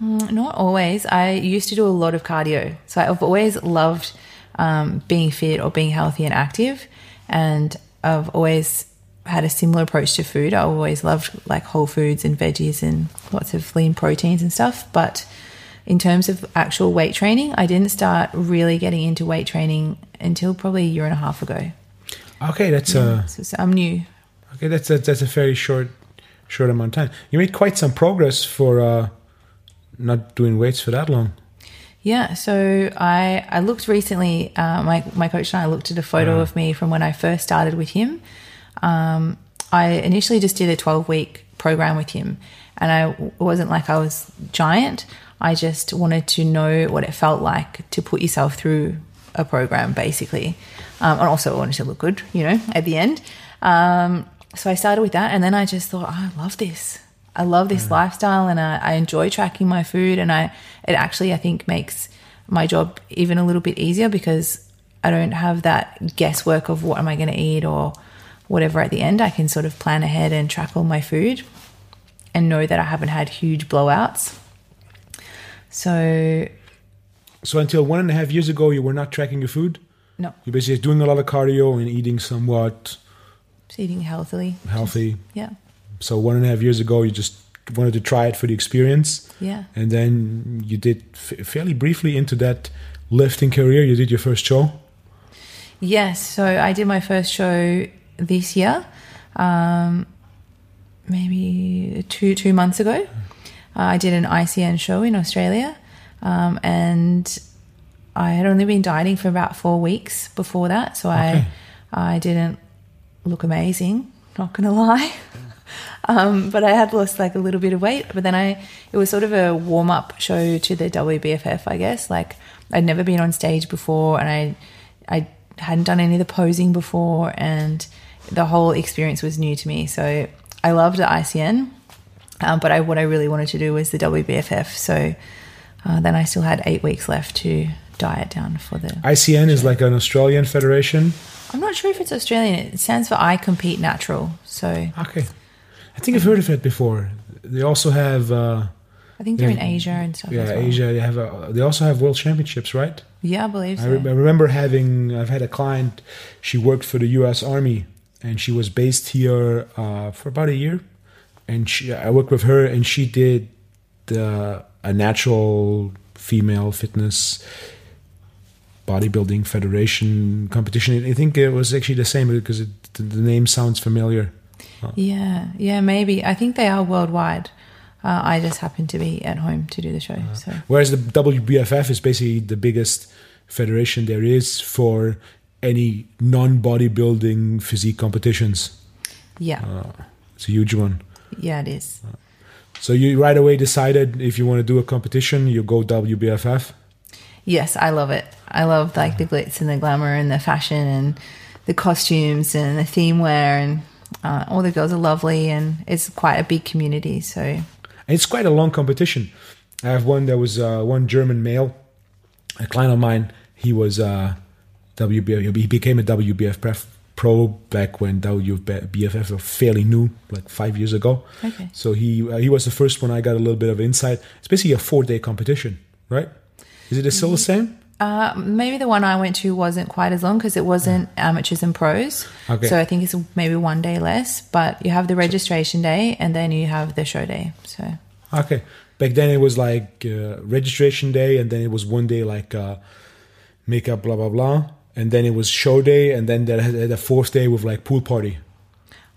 Mm, not always. I used to do a lot of cardio. So I've always loved um, being fit or being healthy and active. And I've always had a similar approach to food. I always loved like whole foods and veggies and lots of lean proteins and stuff. But in terms of actual weight training, I didn't start really getting into weight training until probably a year and a half ago. Okay, that's yeah, uh, so, I'm new. Okay, that's a, that's a very short short amount of time. You made quite some progress for uh, not doing weights for that long. Yeah, so I I looked recently. Uh, my my coach and I looked at a photo uh-huh. of me from when I first started with him. Um, I initially just did a twelve week program with him, and I wasn't like I was giant. I just wanted to know what it felt like to put yourself through a program, basically. Um, and also, I wanted to look good, you know, at the end. Um, so I started with that, and then I just thought, oh, I love this. I love this mm. lifestyle, and I, I, enjoy tracking my food. And I, it actually, I think, makes my job even a little bit easier because I don't have that guesswork of what am I going to eat or whatever at the end. I can sort of plan ahead and track all my food, and know that I haven't had huge blowouts so, so until one and a half years ago, you were not tracking your food. No, you're basically doing a lot of cardio and eating somewhat. Just eating healthily. Healthy. Just, yeah. So one and a half years ago, you just wanted to try it for the experience. Yeah. And then you did f- fairly briefly into that lifting career. You did your first show. Yes. So I did my first show this year, um, maybe two two months ago. Uh, I did an ICN show in Australia, um, and I had only been dieting for about four weeks before that, so okay. I I didn't look amazing. Not gonna lie. [LAUGHS] Um, but I had lost like a little bit of weight. But then I, it was sort of a warm up show to the WBFF, I guess. Like I'd never been on stage before, and I, I hadn't done any of the posing before, and the whole experience was new to me. So I loved the ICN. Um, but I, what I really wanted to do was the WBFF. So uh, then I still had eight weeks left to diet down for the. ICN is like an Australian federation. I'm not sure if it's Australian. It stands for I Compete Natural. So okay, I think I've heard of it before. They also have. Uh, I think they're in Asia and stuff. Yeah, well. Asia. They have. A, they also have world championships, right? Yeah, I believe so. I, re- I remember having. I've had a client. She worked for the U.S. Army, and she was based here uh, for about a year and she, I worked with her, and she did the, a natural female fitness bodybuilding federation competition. I think it was actually the same because it, the name sounds familiar. Yeah, yeah, maybe. I think they are worldwide. Uh, I just happened to be at home to do the show. Uh, so. Whereas the WBFF is basically the biggest federation there is for any non-bodybuilding physique competitions. Yeah, uh, it's a huge one. Yeah, it is. So you right away decided if you want to do a competition, you go WBFF. Yes, I love it. I love like the glitz and the glamour and the fashion and the costumes and the theme wear and uh, all the girls are lovely and it's quite a big community. So and it's quite a long competition. I have one that was uh, one German male, a client of mine. He was uh, WBF. He became a WBF pref- pro back when WBF was fairly new, like five years ago. Okay. So he uh, he was the first one I got a little bit of insight. It's basically a four day competition, right? Is it still the same? Uh, maybe the one I went to wasn't quite as long because it wasn't amateurs and pros. Okay. So I think it's maybe one day less. But you have the registration day and then you have the show day. So Okay. Back then it was like uh, registration day, and then it was one day like uh, makeup, blah blah blah, and then it was show day, and then they had a fourth day with like pool party.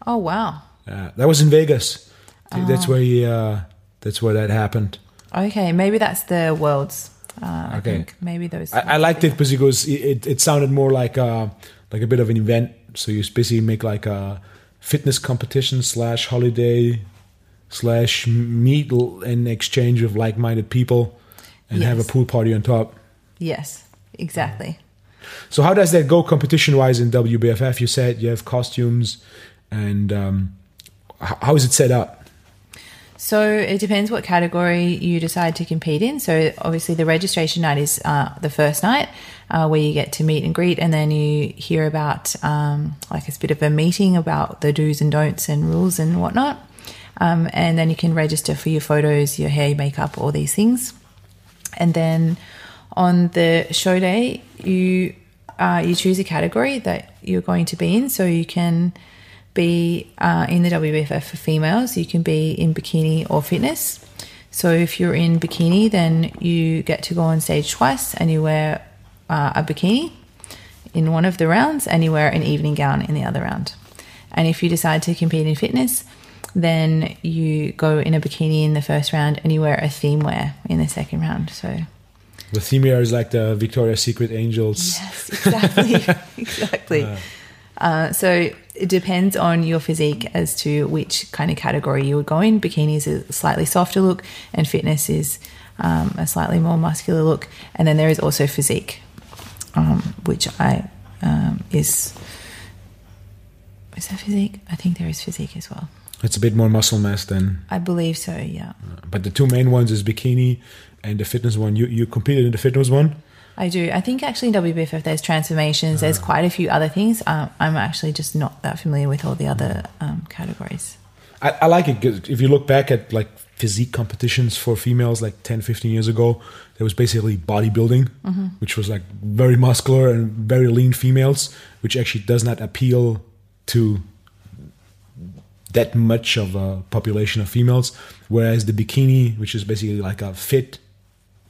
oh wow. Uh, that was in Vegas. I think That's where he. Uh, that's where that happened. Okay, maybe that's the world's. Uh, I Okay. think maybe those. I, I liked it because it, was, it it sounded more like a like a bit of an event. So you basically make like a fitness competition slash holiday slash meet and exchange of like minded people, and have a pool party on top. Yes, exactly. So how does that go competition wise in WBFF? You said you have costumes, and um, how is it set up? So it depends what category you decide to compete in. So obviously, the registration night is uh, the first night uh, where you get to meet and greet, and then you hear about um, like a bit of a meeting about the do's and don'ts and rules and whatnot. Um, and then you can register for your photos, your hair, your makeup, all these things. And then on the show day, you uh, you choose a category that you're going to be in. So you can be uh, in the WBFF for females. You can be in bikini or fitness. So if you're in bikini, then you get to go on stage twice, and you wear uh, a bikini in one of the rounds, and you wear an evening gown in the other round. And if you decide to compete in fitness, then you go in a bikini in the first round, and you wear a theme wear in the second round. So The theme here is like the Victoria's Secret Angels. Yes, exactly. [LAUGHS] exactly. Uh, so it depends on your physique as to which kind of category you would go in. Bikini is a slightly softer look, and fitness is um, a slightly more muscular look. And then there is also physique, um, which I um, is is that physique? I think there is physique as well. It's a bit more muscle mass than, I believe so. Yeah, but the two main ones is bikini and the fitness one. You you competed in the fitness one. I do. I think actually in WBFF there's transformations. There's quite a few other things. Um, I'm actually just not that familiar with all the other um, categories. I, I like it 'cause if you look back at like physique competitions for females like 10 15 years ago there was basically bodybuilding which was like very muscular and very lean females which actually does not appeal to that much of a population of females whereas the bikini which is basically like a fit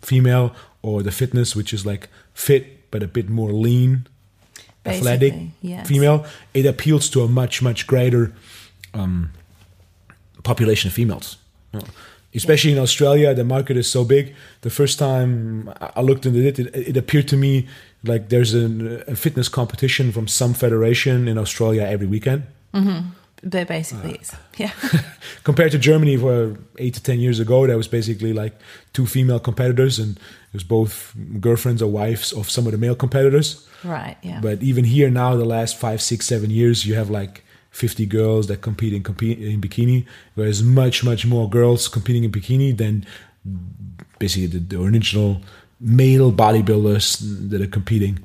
female or the fitness which is like fit but a bit more lean athletic yes. female it appeals to a much much greater um, population of females. Especially in Australia, the market is so big. The first time I looked into it, it, it appeared to me like there's an, a fitness competition from some federation in Australia every weekend. But basically, uh. it's yeah, [LAUGHS] Compared to Germany, where eight to ten years ago, there was basically like two female competitors, and it was both girlfriends or wives of some of the male competitors. right, yeah, But even here now, the last five, six, seven years, you have like 50 girls that compete in, compete in bikini, whereas much, much more girls competing in bikini than basically the, the original male bodybuilders that are competing.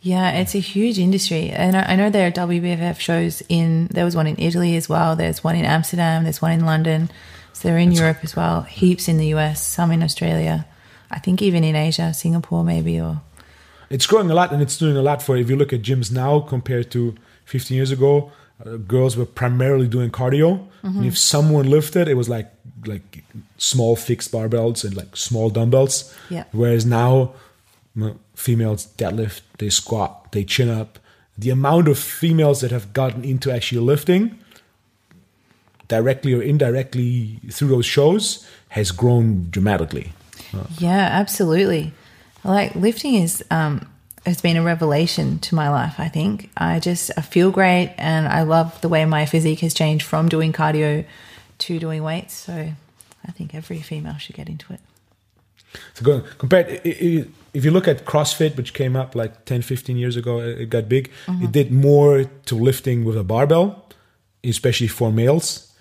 Yeah. It's a huge industry, and I, I know there are WBFF shows in. There was one in Italy as well. There's one in Amsterdam. There's one in London. So they're in Europe as well. Heaps in the US. Some in Australia. I think even in Asia, Singapore maybe, or It's growing a lot, and it's doing a lot for. If you look at gyms now compared to 15 years ago, uh, girls were primarily doing cardio, and if someone lifted, it was like like small fixed barbells and like small dumbbells. Yeah. Whereas now, females deadlift, they squat, they chin up. The amount of females that have gotten into actually lifting, directly or indirectly through those shows, has grown dramatically. Yeah, absolutely. Like lifting is um has been a revelation to my life, I think. I just I feel great and I love the way my physique has changed from doing cardio to doing weights. So I think every female should get into it. So go, compared, if you look at CrossFit, which came up like 10, 15 years ago, it got big. It mm-hmm. did more to lifting with a barbell, especially for males,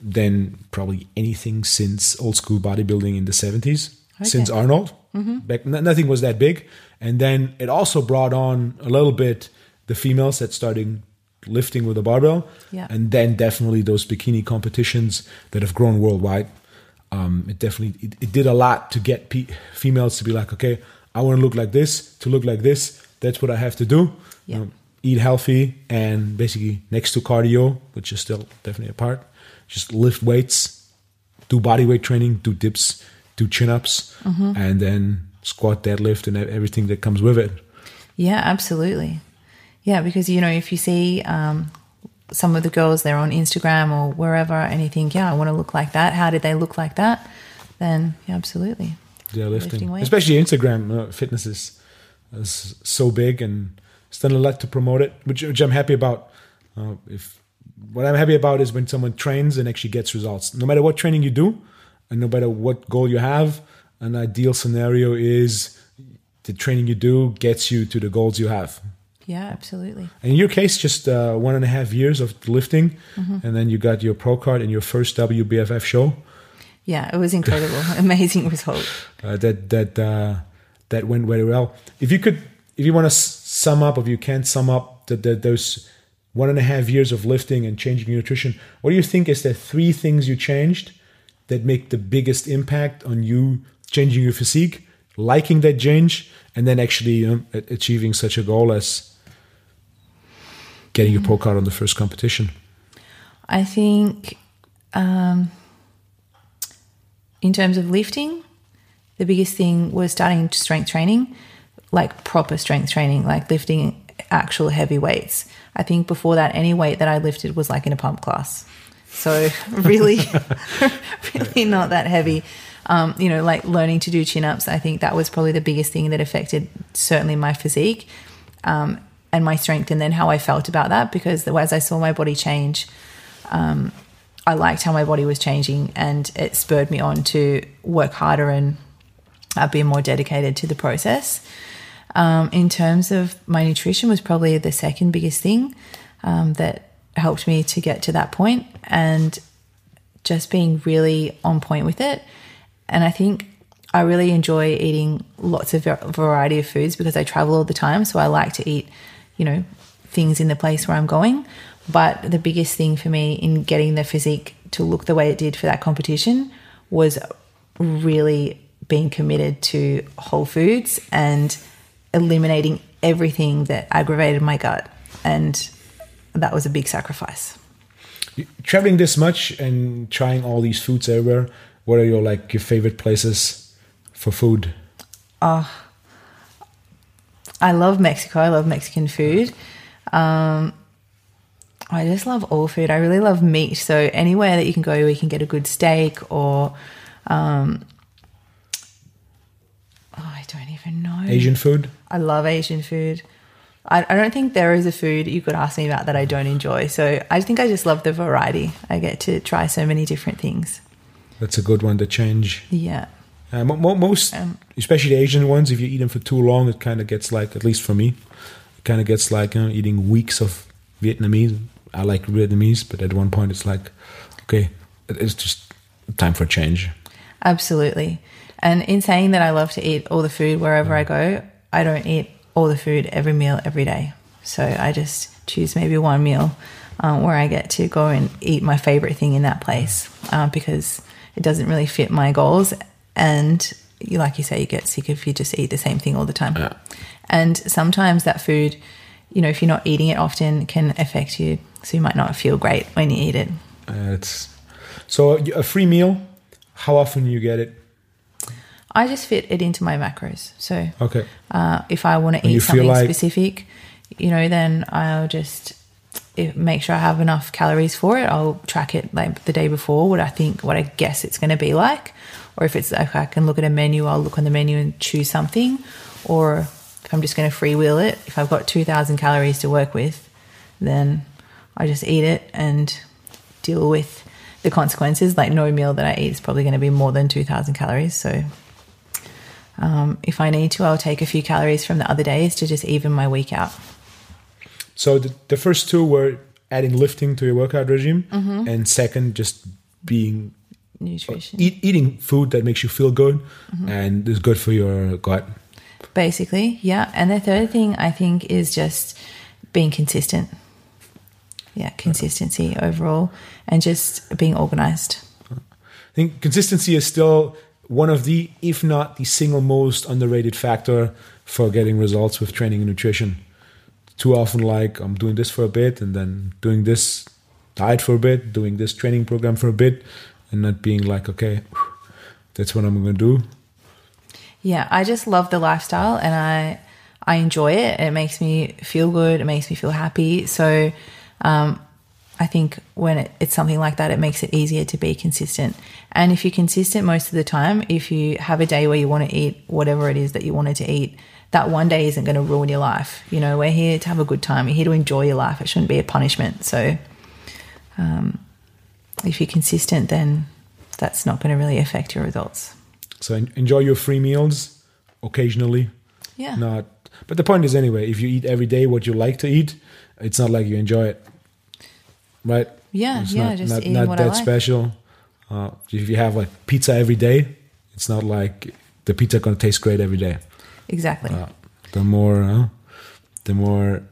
than probably anything since old school bodybuilding in the 70s. since Arnold. Mm-hmm. Back nothing was that big, and then it also brought on a little bit the females that starting lifting with a barbell, Yeah. and then definitely those bikini competitions that have grown worldwide. Um, it definitely it, it did a lot to get pe- females to be like, okay, I want to look like this, to look like this. That's what I have to do. Yeah. eat healthy and basically next to cardio, which is still definitely a part, just lift weights, do body weight training, do dips, do chin ups, and then squat, deadlift, and everything that comes with it. Yeah, absolutely. Yeah, because you know, if you see um, some of the girls they're on Instagram or wherever, and you think, yeah, I want to look like that. How did they look like that? Then, yeah, absolutely. Yeah, lifting, Lifting especially Instagram uh, fitness is, is so big and it's done a lot to promote it, which, which I'm happy about. Uh, if what I'm happy about is when someone trains and actually gets results, no matter what training you do, and no matter what goal you have. An ideal scenario is the training you do gets you to the goals you have. Yeah, absolutely. And in your case, just uh, one and a half years of lifting, and then you got your pro card and your first WBFF show. Yeah, it was incredible, [LAUGHS] amazing result. uh, that that uh, that went very well. If you could, if you want to sum up, if you can't sum up the, the, those one and a half years of lifting and changing your nutrition, what do you think is the three things you changed that make the biggest impact on you changing your physique, liking that change, and then actually you know, achieving such a goal as getting your pro card on the first competition? I think, um, in terms of lifting, the biggest thing was starting strength training, like proper strength training, like lifting actual heavy weights. I think before that, any weight that I lifted was like in a pump class. So [LAUGHS] really, [LAUGHS] really not that heavy. Um, you know, like learning to do chin ups. I think that was probably the biggest thing that affected certainly my physique um, and my strength, and then how I felt about that. Because the way as I saw my body change, um, I liked how my body was changing, and it spurred me on to work harder and uh, be more dedicated to the process. Um, in terms of my nutrition, was probably the second biggest thing um, that helped me to get to that point, and just being really on point with it. And I think I really enjoy eating lots of variety of foods because I travel all the time. So I like to eat, you know, things in the place where I'm going. But the biggest thing for me in getting the physique to look the way it did for that competition was really being committed to whole foods and eliminating everything that aggravated my gut. And that was a big sacrifice. Traveling this much and trying all these foods everywhere, what are your like your favorite places for food? Ah, I love Mexico. I love Mexican food. Um, I just love all food. I really love meat. So anywhere that you can go, we can get a good steak or, um, oh, I don't even know. Asian food? I love Asian food. I, I don't think there is a food you could ask me about that I don't enjoy. So I think I just love the variety. I get to try so many different things. That's a good one to change. Yeah. Mo- most, Um, especially the Asian ones, if you eat them for too long, it kind of gets like, at least for me, it kind of gets like you know, eating weeks of Vietnamese. I like Vietnamese, but at one point it's like, okay, it's just time for a change. Absolutely. And in saying that I love to eat all the food wherever I go, I don't eat all the food every meal every day. So I just choose maybe one meal um, where I get to go and eat my favorite thing in that place uh, because it doesn't really fit my goals. And you, like you say, you get sick if you just eat the same thing all the time. Yeah. And sometimes that food, you know, if you're not eating it often, can affect you. So you might not feel great when you eat it. Uh, it's so a free meal. How often you get it? I just fit it into my macros. So Okay, Uh, if I want to eat something like- specific, you know, then I'll just make sure I have enough calories for it. I'll track it like the day before, what I think, what I guess it's going to be like. Or if it's like I can look at a menu, I'll look on the menu and choose something. Or if I'm just going to freewheel it, if I've got 2,000 calories to work with, then I just eat it and deal with the consequences. Like no meal that I eat is probably going to be more than 2,000 calories. So um, if I need to, I'll take a few calories from the other days to just even my week out. so the, the first two were adding lifting to your workout regime, Mm-hmm. and second, just being nutrition. Eat, eating food that makes you feel good and is good for your gut. Basically, yeah. And the third thing I think is just being consistent. Yeah, consistency overall and just being organized. I think consistency is still one of the, if not the single most underrated factor for getting results with training and nutrition. Too often, like I'm doing this for a bit and then doing this diet for a bit, doing this training program for a bit, and not being like, okay, that's what I'm going to do. Yeah, I just love the lifestyle and I I enjoy it. It makes me feel good. It makes me feel happy. So um, I think when it, it's something like that, it makes it easier to be consistent. And if you're consistent most of the time, if you have a day where you want to eat whatever it is that you wanted to eat, that one day isn't going to ruin your life. You know, we're here to have a good time. We're here to enjoy your life. It shouldn't be a punishment. So um, if you're consistent, then that's not going to really affect your results. So enjoy your free meals occasionally. Yeah. Not, but the point is anyway, if you eat every day what you like to eat, it's not like you enjoy it, right? Yeah, it's yeah, not, just not, eating not what I that like. special. Uh, if you have like pizza every day, it's not like the pizza gonna taste great every day. Exactly. Uh, the more, uh, the more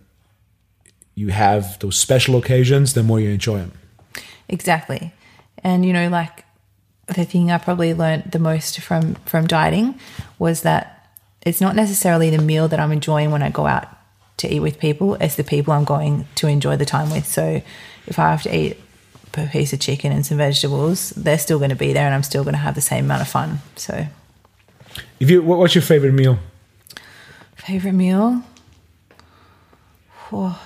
you have those special occasions, the more you enjoy them. Exactly. And you know, like the thing I probably learned the most from from dieting was that it's not necessarily the meal that I'm enjoying when I go out to eat with people, it's the people I'm going to enjoy the time with. So if I have to eat a piece of chicken and some vegetables, they're still going to be there and I'm still going to have the same amount of fun. So If you, what, what's your favorite meal? favorite meal? Oh,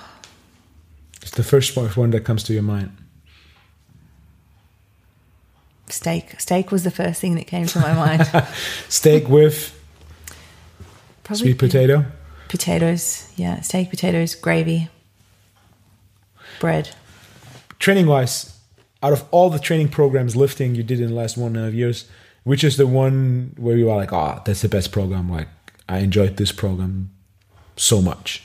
It's the first one that comes to your mind. Steak. Steak was the first thing that came to my mind. [LAUGHS] Steak with Probably sweet potato. potatoes. Yeah, steak, potatoes, gravy, bread. training wise, out of all the training programs lifting you did in the last one and a half years, which is the one where you are like, oh, that's the best program? Like, I enjoyed this program so much.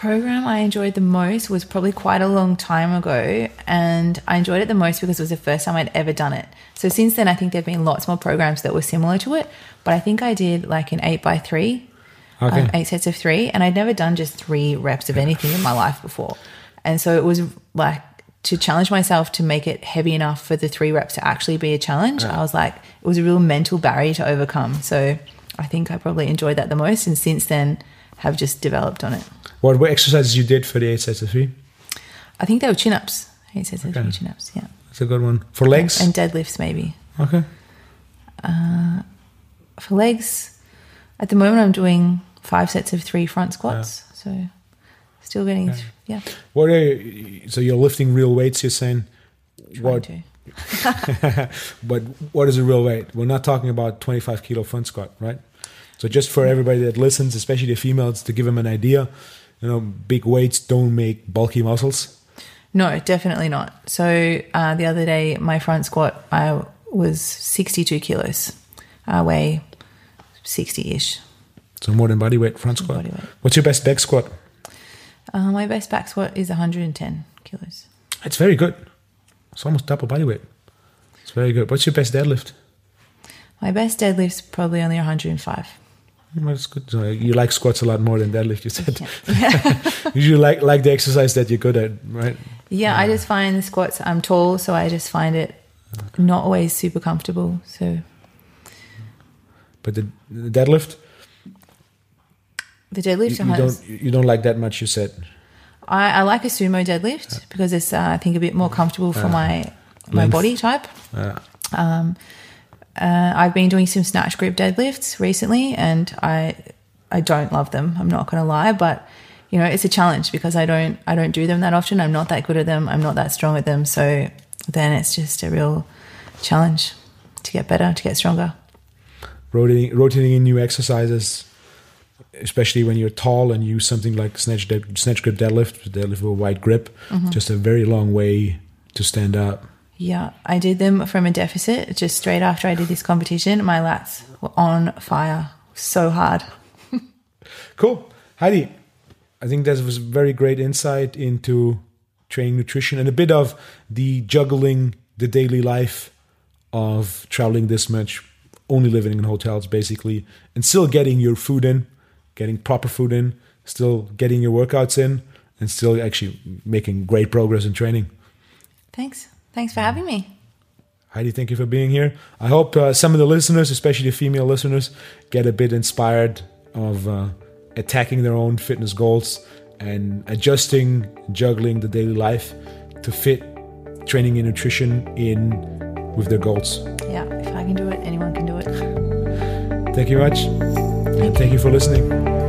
The program I enjoyed the most was probably quite a long time ago, and I enjoyed it the most because it was the first time I'd ever done it. So since then, I think there've been lots more programs that were similar to it, but I think I did like an eight by three, Okay. um, eight sets of three, and I'd never done just three reps of anything in my life before, and so it was like to challenge myself to make it heavy enough for the three reps to actually be a challenge. I was like, it was a real mental barrier to overcome. So I think I probably enjoyed that the most, and since then have just developed on it. What were exercises you did for the eight sets of three? I think they were chin ups. He says Okay. okay. chin ups, yeah. That's a good one. For legs? And deadlifts, maybe. okay. Uh, for legs, at the moment, I'm doing five sets of three front squats. So still getting, Okay. yeah, What are you, so you're lifting real weights, you're saying? trying What, to. [LAUGHS] [LAUGHS] but what is a real weight? We're not talking about 25 kilo front squat, right? So just for everybody that listens, especially the females, to give them an idea, you know, big weights don't make bulky muscles. No, definitely not. So uh, the other day, my front squat, I was 62 kilos. I weigh 60 ish. So more than body weight front squat. Body weight. What's your best back squat? Uh, my best back squat is 110 kilos. It's very good. It's almost double body weight. It's very good. What's your best deadlift? My best deadlift's probably only 105. That's good. So you like squats a lot more than deadlift. You said [LAUGHS] Yeah. [LAUGHS] you like like the exercise that you're good at, right? Yeah, I just find the squats. I'm tall, so I just find it not always super comfortable. So But the, the deadlift, the you, deadlift, you don't you don't like that much. You said I, I like a sumo deadlift because it's uh, I think a bit more comfortable for my my Length. body type. uh, Uh, I've been doing some snatch grip deadlifts recently, and I I don't love them. I'm not going to lie, but you know it's a challenge because I don't I don't do them that often. I'm not that good at them. I'm not that strong at them. So then it's just a real challenge to get better, to get stronger. rotating rotating in new exercises, especially when you're tall and use something like snatch snatch grip deadlift, deadlift with a wide grip, just a very long way to stand up. Yeah, I did them from a deficit just straight after I did this competition. My lats were on fire, so hard. [LAUGHS] Cool, Heidi. I think that was very great insight into training nutrition and a bit of the juggling the daily life of traveling this much, only living in hotels basically, and still getting your food in, getting proper food in, still getting your workouts in, and still actually making great progress in training. Thanks. Thanks for having me. Heidi, thank you for being here. I hope uh, some of the listeners, especially the female listeners, get a bit inspired of uh, attacking their own fitness goals and adjusting, juggling the daily life to fit training and nutrition in with their goals. Yeah, if I can do it, anyone can do it. Thank you much. And thank you for listening.